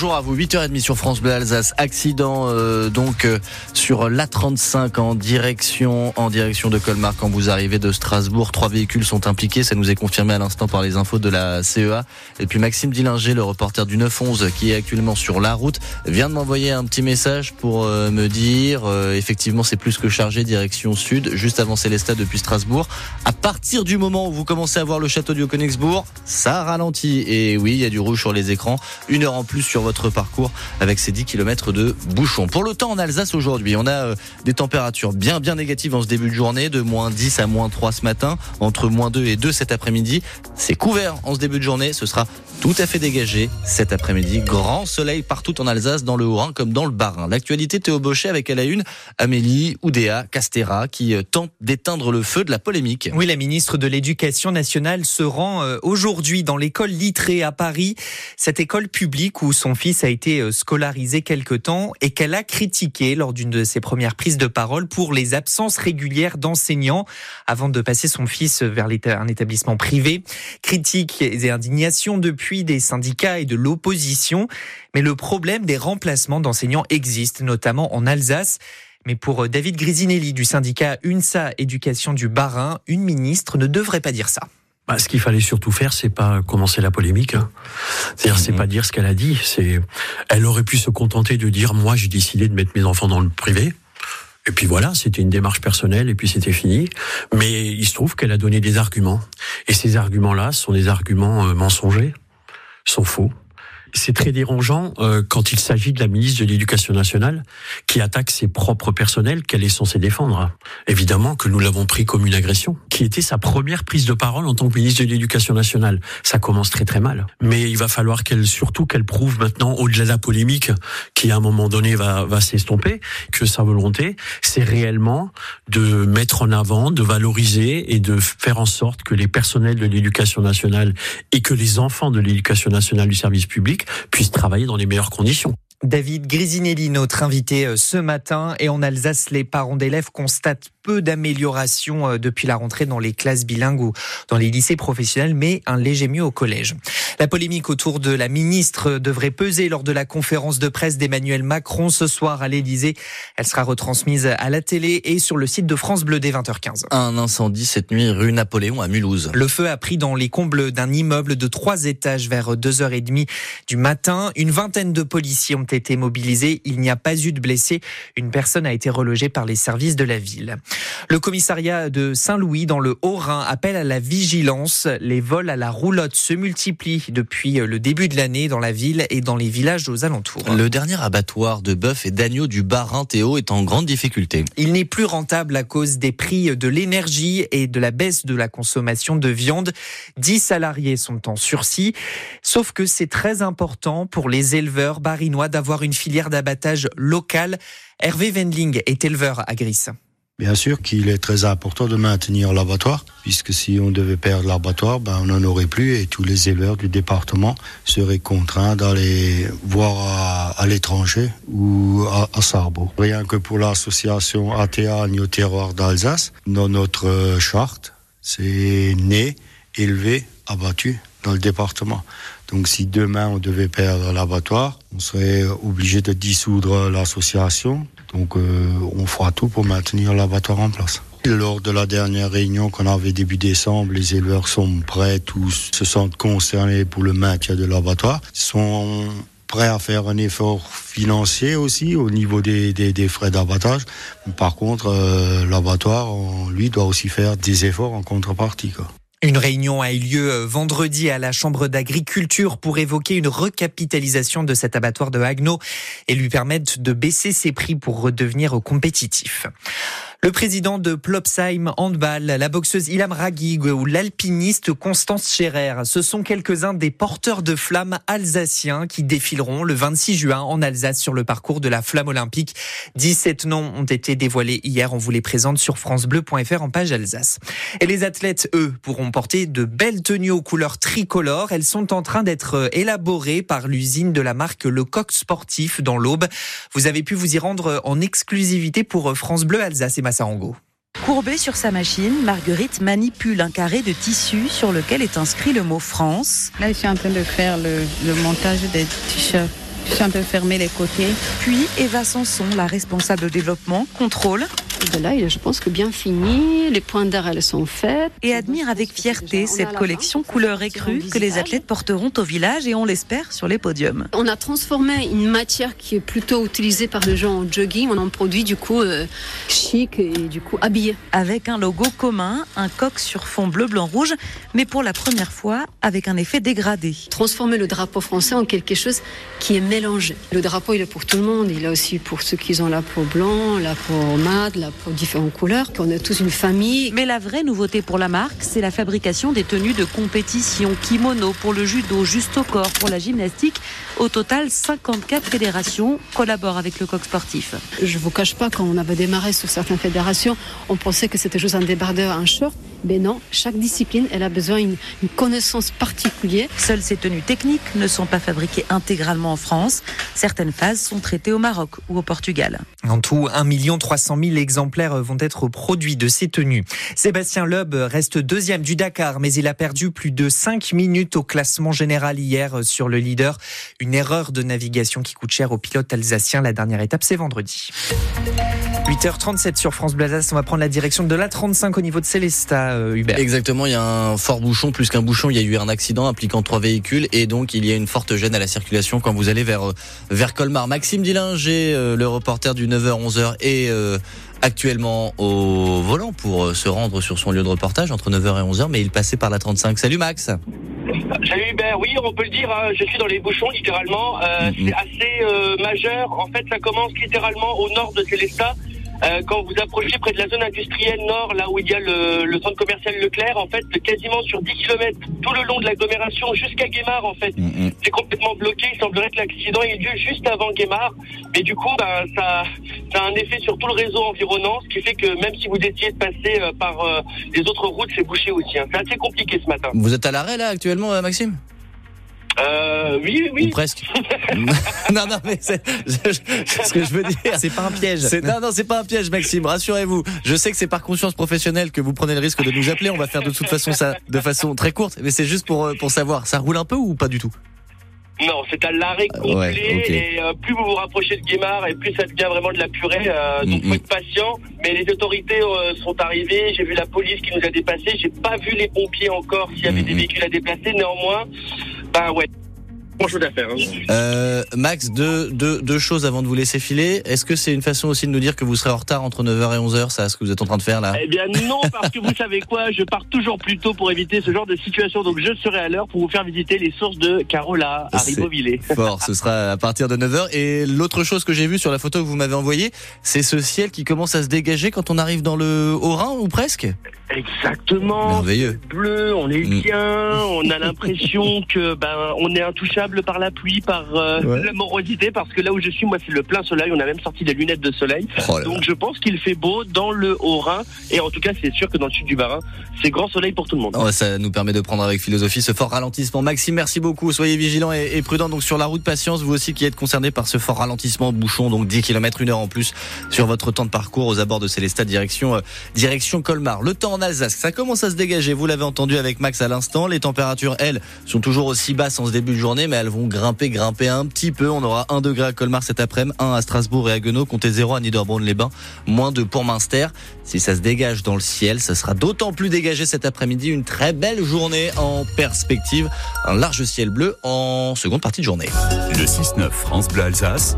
Bonjour à vous, 8h30 sur France Bleu Alsace. Accident euh, donc euh, sur l'A35 en direction en direction de Colmar quand vous arrivez de Strasbourg. Trois véhicules sont impliqués, ça nous est confirmé à l'instant par les infos de la CEA. Et puis Maxime Dillinger, le reporter du 911 qui est actuellement sur la route, vient de m'envoyer un petit message pour euh, me dire effectivement c'est plus que chargé direction sud, juste avant Célestat depuis Strasbourg. À partir du moment où vous commencez à voir le château du Haut-Königsbourg, ça ralentit. Et oui, il y a du rouge sur les écrans. Une heure en plus sur votre parcours avec ces 10 km de bouchons. Pour le temps en Alsace aujourd'hui, on a euh, des températures bien bien négatives en ce début de journée, de moins 10 à moins 3 ce matin, entre moins 2 et 2 cet après-midi. C'est couvert en ce début de journée, ce sera tout à fait dégagé cet après-midi. Grand soleil partout en Alsace, dans le Haut-Rhin comme dans le Bas-Rhin. L'actualité Théo Bochet avec à la une Amélie Oudéa Castera qui euh, tente d'éteindre le feu de la polémique. Oui, la ministre de l'Éducation nationale se rend euh, aujourd'hui dans l'école Littré à Paris, cette école publique où son fils a été euh, scolarisé quelque temps et qu'elle a critiqué lors d'une de ses premières prises de parole pour les absences régulières d'enseignants avant de passer son fils vers un établissement privé. Critiques et indignations depuis des syndicats et de l'opposition. Mais le problème des remplacements d'enseignants existe, notamment en Alsace. Mais pour euh, David Grisinelli du syndicat UNSA Éducation du Bas-Rhin, une ministre ne devrait pas dire ça. Bah, ce qu'il fallait surtout faire, c'est pas commencer la polémique. Hein. C'est-à-dire, c'est mhm. pas dire ce qu'elle a dit. C'est, elle aurait pu se contenter de dire, moi, j'ai décidé de mettre mes enfants dans le privé. Et puis voilà, c'était une démarche personnelle et puis c'était fini. Mais il se trouve qu'elle a donné des arguments. Et ces arguments-là sont des arguments euh, mensongers, sont faux. C'est très dérangeant euh, quand il s'agit de la ministre de l'Éducation nationale qui attaque ses propres personnels qu'elle est censée défendre. Évidemment que nous l'avons pris comme une agression, qui était sa première prise de parole en tant que ministre de l'Éducation nationale. Ça commence très très mal. Mais il va falloir qu'elle, surtout qu'elle prouve maintenant, au-delà de la polémique qui à un moment donné va, va s'estomper, que sa volonté, c'est réellement de mettre en avant, de valoriser et de faire en sorte que les personnels de l'éducation nationale et que les enfants de l'éducation nationale du service public puissent travailler dans les meilleures conditions. David Grisinelli, notre invité euh, ce matin, et en Alsace, les parents d'élèves constatent peu d'amélioration euh, depuis la rentrée dans les classes bilingues ou dans les lycées professionnels, mais un léger mieux au collège. La polémique autour de la ministre devrait peser lors de la conférence de presse d'Emmanuel Macron ce soir à l'Élysée. Elle sera retransmise à la télé et sur le site de France Bleu dès 20h15. Un incendie cette nuit rue Napoléon à Mulhouse. Le feu a pris dans les combles d'un immeuble de trois étages vers 2h30 du matin. Une vingtaine de policiers ont été mobilisés. Il n'y a pas eu de blessés. Une personne a été relogée par les services de la ville. Le commissariat de Saint-Louis dans le Haut-Rhin appelle à la vigilance. Les vols à la roulotte se multiplient depuis le début de l'année dans la ville et dans les villages aux alentours. Le dernier abattoir de bœuf et d'agneau du Bas-Rhin Théo est en grande difficulté. Il n'est plus rentable à cause des prix de l'énergie et de la baisse de la consommation de viande. Dix salariés sont en sursis. Sauf que c'est très important pour les éleveurs barinois d'avoir une filière d'abattage locale. Hervé Wendling est éleveur à Gris. Bien sûr qu'il est très important de maintenir l'abattoir, puisque si on devait perdre l'abattoir, ben on n'en aurait plus et tous les éleveurs du département seraient contraints d'aller voir à, l'étranger ou à, à, Sarbo. Rien que pour l'association ATA Agneau Terroir d'Alsace, dans notre charte, c'est né, élevé, abattu dans le département. Donc si demain on devait perdre l'abattoir, on serait obligé de dissoudre l'association, donc euh, on fera tout pour maintenir l'abattoir en place. Lors de la dernière réunion qu'on avait début décembre, les éleveurs sont prêts, tous se sentent concernés pour le maintien de l'abattoir, sont prêts à faire un effort financier aussi au niveau des, des, frais d'abattage. Par contre, euh, l'abattoir, lui, doit aussi faire des efforts en contrepartie. Quoi. Une réunion a eu lieu euh, vendredi à la Chambre d'agriculture pour évoquer une recapitalisation de cet abattoir de Haguenau et lui permettre de baisser ses prix pour redevenir compétitif. Le président de Plopsheim Handball, la boxeuse Ilham Ragig ou l'alpiniste Constance Scherer, ce sont quelques-uns des porteurs de flammes alsaciens qui défileront le 26 juin en Alsace sur le parcours de la flamme olympique. 17 noms ont été dévoilés hier. On vous les présente sur francebleu.fr en page Alsace. Et les athlètes, eux, pourront porter de belles tenues aux couleurs tricolores. Elles sont en train d'être élaborées par l'usine de la marque Lecoq Sportif dans l'Aube. Vous avez pu vous y rendre en exclusivité pour France Bleu Alsace Courbée sur sa machine, Marguerite manipule un carré de tissu sur lequel est inscrit le mot France. Là, je suis en train de faire le, montage des t-shirts suis un peu fermé les côtés. Puis Eva Sanson, la responsable développement, contrôle. Là, il est, je pense que bien fini. Les points d'air, elles sont faites. Et admire avec fierté cette collection couleur écrue que les athlètes porteront au village et on l'espère sur les podiums. On a transformé une matière qui est plutôt utilisée par les gens en jogging en un produit du coup euh, chic et du coup habillé. Avec un logo commun, un coq sur fond bleu, blanc, rouge, mais pour la première fois avec un effet dégradé. Transformer le drapeau français en quelque chose qui est mélangé. Le drapeau, il est pour tout le monde. Il est aussi pour ceux qui ont la peau blanc, la peau mat, la peau différentes couleurs, qu'on est tous une famille. Mais la vraie nouveauté pour la marque, c'est la fabrication des tenues de compétition, kimono pour le judo, juste au corps pour la gymnastique. Au total, 54 fédérations collaborent avec le coq sportif. Je vous cache pas, quand on avait démarré sur certaines fédérations, on pensait que c'était juste un débardeur, un short. Mais non, chaque discipline, elle a besoin d'une connaissance particulière. Seules ces tenues techniques ne sont pas fabriquées intégralement en France. Certaines phases sont traitées au Maroc ou au Portugal. En tout, 1 300 000 exemplaires vont être produits de ces tenues. Sébastien Loeb reste deuxième du Dakar, mais il a perdu plus de 5 minutes au classement général hier sur le leader. Une erreur de navigation qui coûte cher au pilote alsacien. La dernière étape, c'est vendredi. 8h37 sur France Blazas, on va prendre la direction de la 35 au niveau de Célesta, euh, Hubert. Exactement, il y a un fort bouchon, plus qu'un bouchon, il y a eu un accident impliquant trois véhicules et donc il y a une forte gêne à la circulation quand vous allez vers, euh, vers Colmar. Maxime Dillinger, euh, le reporter du 9h-11h est actuellement au volant pour se rendre sur son lieu de reportage entre 9h et 11h, mais il passait par la 35. Salut Max. Salut Hubert, oui on peut le dire, hein, je suis dans les bouchons littéralement, euh, c'est assez majeur, en fait ça commence littéralement au nord de Célestat euh, quand vous approchez près de la zone industrielle nord, là où il y a le, le centre commercial Leclerc, en fait, quasiment sur 10 km tout le long de l'agglomération jusqu'à Guémard, en fait, mm, mm. c'est complètement bloqué. Il semblerait que l'accident ait lieu juste avant Guémard, mais du coup, ben, ça, ça a un effet sur tout le réseau environnant, ce qui fait que même si vous essayez de passer euh, par euh, les autres routes, c'est bouché aussi. Hein. C'est assez compliqué ce matin. Vous êtes à l'arrêt là actuellement, Maxime? Euh, oui, oui. Ou presque. non, non, mais c'est ce que je veux dire. C'est pas un piège. Non, non, c'est pas un piège, Maxime. Rassurez-vous. Je sais que c'est par conscience professionnelle que vous prenez le risque de nous appeler. On va faire de toute façon ça de façon très courte. Mais c'est juste pour, euh, pour savoir. Ça roule un peu ou pas du tout? Non, c'est à l'arrêt euh, complet et euh, plus vous vous rapprochez de Guémard et plus ça devient vraiment de la purée. Euh, donc faut être patient. Mais les autorités sont arrivées. J'ai vu la police qui nous a dépassés. J'ai pas vu les pompiers encore s'il y avait des véhicules à déplacer. Néanmoins, bah ouais, Hein. Euh, Max, deux, deux, deux choses avant de vous laisser filer. Est-ce que c'est une façon aussi de nous dire que vous serez en retard entre 9h et 11h, ça, ce que vous êtes en train de faire là? Eh bien non, parce que vous savez quoi, je pars toujours plus tôt pour éviter ce genre de situation. Donc je serai à l'heure pour vous faire visiter les sources de Carola à Ribeauvillé. Fort, ce sera à partir de 9h. Et l'autre chose que j'ai vue sur la photo que vous m'avez envoyée, c'est ce ciel qui commence à se dégager quand on arrive dans le Haut-Rhin ou presque? Exactement. Merveilleux. Bleu, on est mm. bien, on a l'impression que ben on est intouchable par la pluie, par euh, la morosité, parce que là où je suis, moi c'est le plein soleil. On a même sorti des lunettes de soleil. Oh Donc je pense qu'il fait beau dans le Haut-Rhin et en tout cas c'est sûr que dans le sud du Bas-Rhin, c'est grand soleil pour tout le monde. Oh, ça nous permet de prendre avec philosophie ce fort ralentissement. Maxime, merci beaucoup. Soyez vigilants et, et prudents donc sur la route patience. Vous aussi qui êtes concerné par ce fort ralentissement bouchon, donc 10 km une heure en plus sur votre temps de parcours aux abords de Célestat direction euh, direction Colmar. Le temps en Alsace. Ça commence à se dégager. Vous l'avez entendu avec Max à l'instant. Les températures, elles, sont toujours aussi basses en ce début de journée, mais elles vont grimper, grimper un petit peu. On aura 1 degré à Colmar cet après-midi, 1 à Strasbourg et à Guenot, comptez 0 à Niederbronn-les-Bains, moins 2 pour Münster. Si ça se dégage dans le ciel, ça sera d'autant plus dégagé cet après-midi. Une très belle journée en perspective. Un large ciel bleu en seconde partie de journée. Le 6-9 France Bleu Alsace.